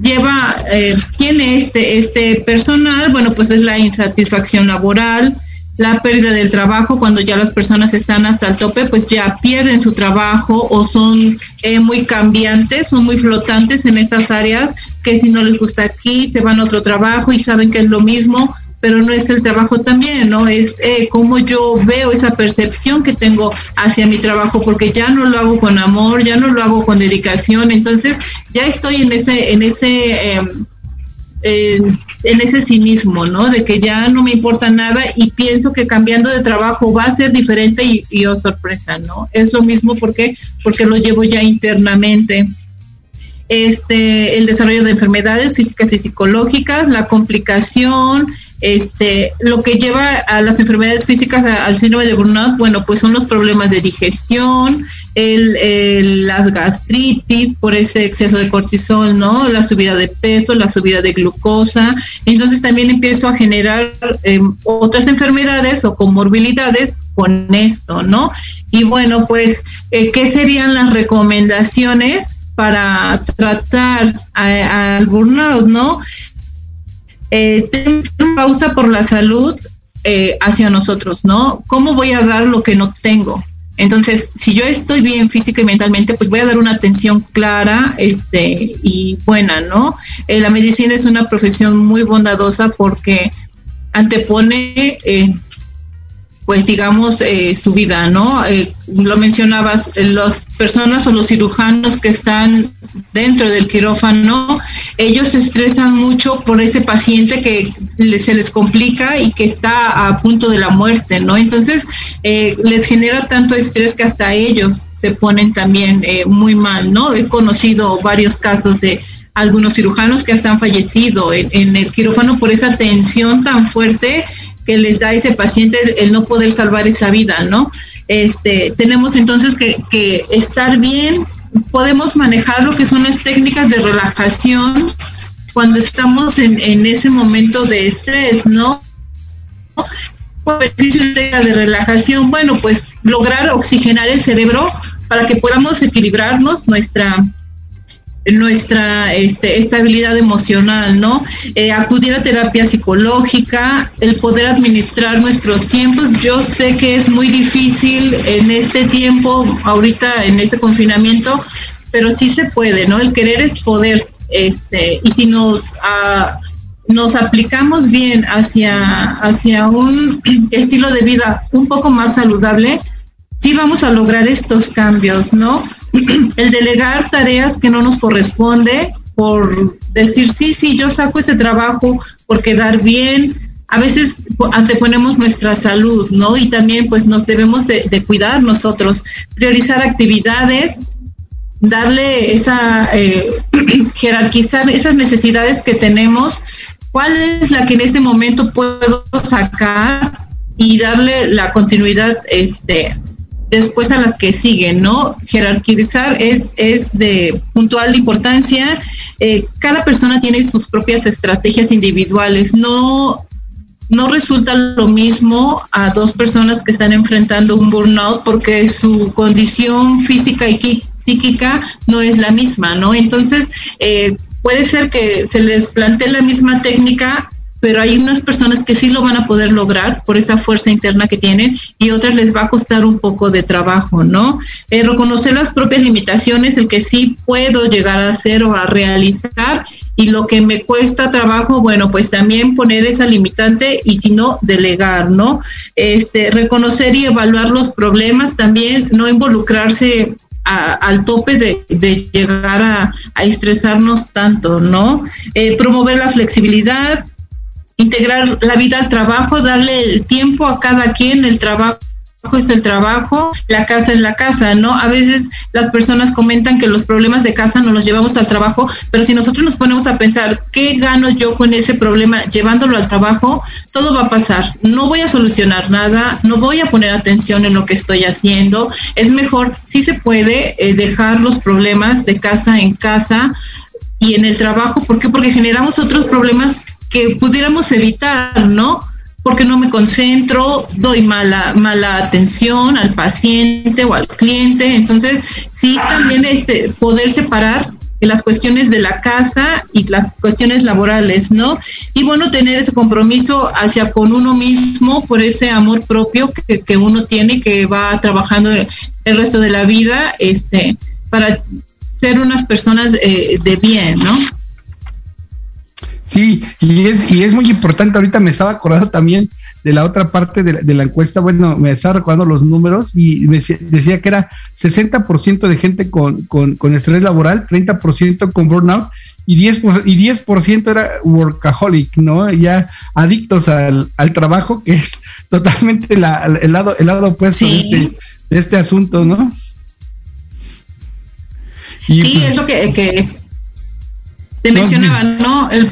lleva, eh, tiene este, este personal, bueno, pues es la insatisfacción laboral, la pérdida del trabajo, cuando ya las personas están hasta el tope, pues ya pierden su trabajo o son eh, muy cambiantes, son muy flotantes en esas áreas, que si no les gusta aquí, se van a otro trabajo y saben que es lo mismo, pero no es el trabajo también, ¿no? Es eh, como yo veo esa percepción que tengo hacia mi trabajo, porque ya no lo hago con amor, ya no lo hago con dedicación, entonces ya estoy en ese, en ese... Em, en ese cinismo, ¿no? De que ya no me importa nada y pienso que cambiando de trabajo va a ser diferente y, y oh sorpresa, ¿no? Es lo mismo porque porque lo llevo ya internamente este, el desarrollo de enfermedades físicas y psicológicas, la complicación, este, lo que lleva a las enfermedades físicas al síndrome de burnout, bueno, pues son los problemas de digestión, el, las gastritis por ese exceso de cortisol, ¿no? La subida de peso, la subida de glucosa. Entonces también empiezo a generar em, otras enfermedades o comorbilidades con esto, ¿no? Y bueno, pues, eh, ¿qué serían las recomendaciones? Para tratar al burnout, ¿no? Eh, una pausa por la salud eh, hacia nosotros, ¿no? ¿Cómo voy a dar lo que no tengo? Entonces, si yo estoy bien física y mentalmente, pues voy a dar una atención clara este, y buena, ¿no? Eh, la medicina es una profesión muy bondadosa porque antepone eh, pues digamos, eh, su vida, ¿no? Eh, lo mencionabas, eh, las personas o los cirujanos que están dentro del quirófano, ellos se estresan mucho por ese paciente que se les complica y que está a punto de la muerte, ¿no? Entonces, les genera tanto estrés que hasta ellos se ponen también muy mal, ¿no? He conocido varios casos de algunos cirujanos que hasta han fallecido en el quirófano por esa tensión tan fuerte que les da ese paciente el no poder salvar esa vida, ¿no? Este, tenemos entonces que, que estar bien, podemos manejar lo que son las técnicas de relajación cuando estamos en, en ese momento de estrés, ¿no? De relajación, bueno, pues lograr oxigenar el cerebro para que podamos equilibrarnos nuestra nuestra este, estabilidad emocional, ¿no? Eh, acudir a terapia psicológica, el poder administrar nuestros tiempos. Yo sé que es muy difícil en este tiempo, ahorita en ese confinamiento, pero sí se puede, ¿no? El querer es poder, este, y si nos ah, nos aplicamos bien hacia, hacia un estilo de vida un poco más saludable, sí vamos a lograr estos cambios, ¿no? el delegar tareas que no nos corresponde por decir, sí, sí, yo saco ese trabajo por quedar bien. A veces anteponemos nuestra salud, ¿no? Y también pues nos debemos de, cuidar nosotros, priorizar actividades, darle esa, eh, jerarquizar esas necesidades que tenemos, cuál es la que en este momento puedo sacar y darle la continuidad este, después a las que siguen, ¿no? Jerarquizar es, es de puntual importancia. Eh, cada persona tiene sus propias estrategias individuales. No, no resulta lo mismo a dos personas que están enfrentando un burnout porque su condición física y psíquica no es la misma, ¿no? Entonces, eh, puede ser que se les plantee la misma técnica pero hay unas personas que sí lo van a poder lograr por esa fuerza interna que tienen y otras les va a costar un poco de trabajo, ¿no? Eh, reconocer las propias limitaciones, el que sí puedo llegar a hacer o a realizar y lo que me cuesta trabajo, bueno, pues también poner esa limitante y si no, delegar, ¿no? Este, reconocer y evaluar los problemas también, no involucrarse al tope de, llegar a, estresarnos tanto, ¿no? Eh, promover la flexibilidad, integrar la vida al trabajo, darle el tiempo a cada quien, el trabajo es el trabajo, la casa es la casa, ¿no? A veces las personas comentan que los problemas de casa nos los llevamos al trabajo, pero si nosotros nos ponemos a pensar, ¿qué gano yo con ese problema llevándolo al trabajo? Todo va a pasar. No voy a solucionar nada, no voy a poner atención en lo que estoy haciendo. Es mejor, sí se puede eh, dejar los problemas de casa en casa y en el trabajo. ¿Por qué? Porque generamos otros problemas que pudiéramos evitar, ¿no? Porque no me concentro, doy mala, mala atención al paciente o al cliente. Entonces, sí, también este, poder separar las cuestiones de la casa y las cuestiones laborales, ¿no? Y bueno, tener ese compromiso hacia con uno mismo por ese amor propio que, que uno tiene, que va trabajando el resto de la vida, este, para ser unas personas eh, de bien, ¿no? Sí, y es, y es muy importante, ahorita me estaba acordando también de la otra parte de la, encuesta, bueno, me estaba recordando los números y decía, que era 60% de gente con, con, con, estrés laboral, 30% con burnout y 10%, y 10 era workaholic, ¿no? Ya adictos al, trabajo, que es totalmente el, lado, el lado opuesto de, este, de este asunto, ¿no? sí, pues es lo que, te mencionaba, ¿no? El,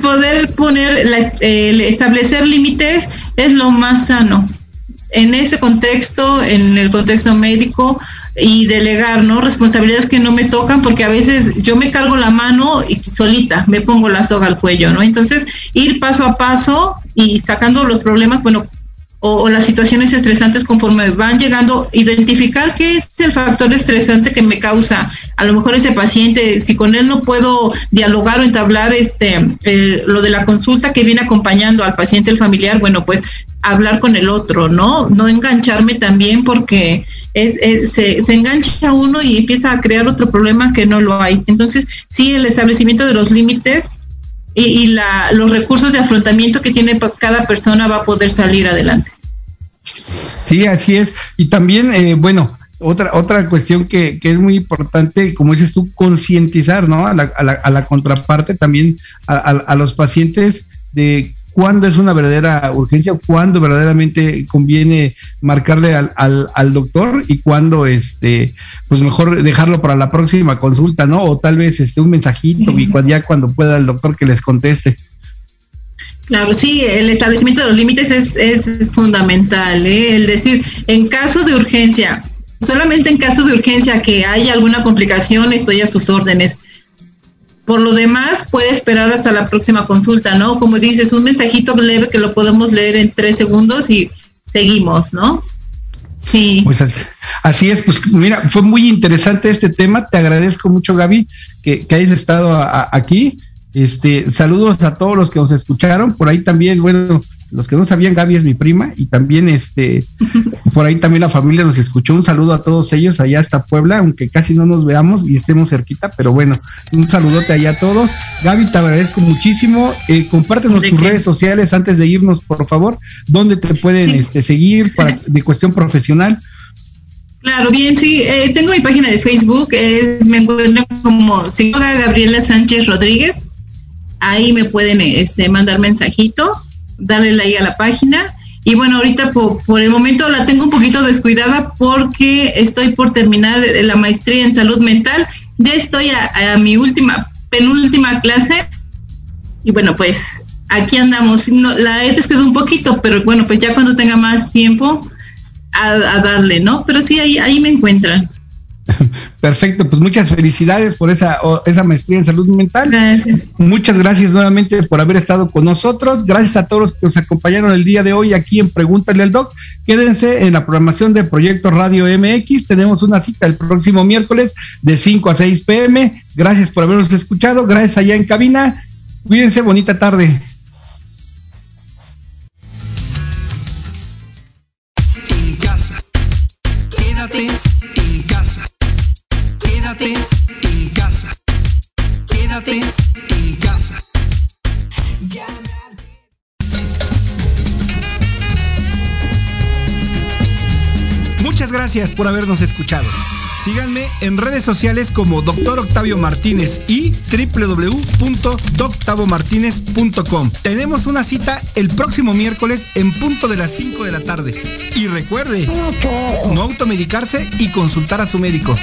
poder poner, el establecer límites es lo más sano. En ese contexto, en el contexto médico, y delegar, ¿no? Responsabilidades que no me tocan, porque a veces yo me cargo la mano y solita me pongo la soga al cuello, ¿no? Entonces, ir paso a paso y sacando los problemas, bueno, o, las situaciones estresantes conforme van llegando, identificar qué es el factor estresante que me causa a lo mejor ese paciente, si con él no puedo dialogar o entablar este lo de la consulta que viene acompañando al paciente, el familiar, bueno, pues hablar con el otro, ¿no? No engancharme también porque es, se, se, engancha uno y empieza a crear otro problema que no lo hay. Entonces, sí, el establecimiento de los límites y, la, los recursos de afrontamiento que tiene cada persona va a poder salir adelante. Sí, así es. Y también, eh, bueno, otra, otra cuestión que, que, es muy importante, como dices tú, concientizar, ¿no? A la, a la, a la contraparte también, a, a, los pacientes de cuándo es una verdadera urgencia, cuándo verdaderamente conviene marcarle al, al, al, doctor y cuándo, este, pues mejor dejarlo para la próxima consulta, ¿no? O tal vez este, un mensajito y cuando, ya cuando pueda el doctor que les conteste. Claro, sí, el establecimiento de los límites es, es fundamental, ¿eh? el decir, en caso de urgencia, solamente en caso de urgencia que haya alguna complicación, estoy a sus órdenes por lo demás, puede esperar hasta la próxima consulta, ¿no? Como dices, un mensajito leve que lo podemos leer en tres segundos y seguimos, ¿no? Sí. Pues así es, pues mira, fue muy interesante este tema. Te agradezco mucho, Gaby, que, que hayas estado aquí. Este, saludos a todos los que nos escucharon. Por ahí también, bueno, los que no sabían, Gaby es mi prima y también este, por ahí también la familia nos escuchó. Un saludo a todos ellos allá hasta Puebla, aunque casi no nos veamos y estemos cerquita, pero bueno, un saludote allá a todos. Gaby, te agradezco muchísimo. Eh, compártenos tus redes sociales antes de irnos, por favor. ¿Dónde te pueden este, seguir para, de cuestión profesional? Claro, bien, sí. Eh, tengo mi página de Facebook. Eh, me encuentro como psicóloga Gabriela Sánchez Rodríguez. Ahí me pueden este, mandar mensajito darle like a la página. Y bueno, ahorita por, el momento la tengo un poquito descuidada porque estoy por terminar la maestría en salud mental. Ya estoy a, mi última, penúltima clase. Y bueno, pues aquí andamos. No, la he descuidado un poquito, pero bueno, pues ya cuando tenga más tiempo a, darle, ¿no? Pero sí, ahí, ahí me encuentran. Perfecto, pues muchas felicidades por esa, esa maestría en salud mental. Muchas gracias nuevamente por haber estado con nosotros. Gracias a todos los que nos acompañaron el día de hoy aquí en Pregúntale al Doc. Quédense en la programación de Proyecto Radio MX. Tenemos una cita el próximo miércoles de 5 a 6 pm. Gracias por habernos escuchado. Gracias allá en cabina. Cuídense, bonita tarde. Gracias por habernos escuchado. Síganme en redes sociales como Dr. Octavio Martínez y www.doctavomartinez.com. Tenemos una cita el próximo miércoles en punto de las 5 de la tarde. Y recuerde, no automedicarse y consultar a su médico.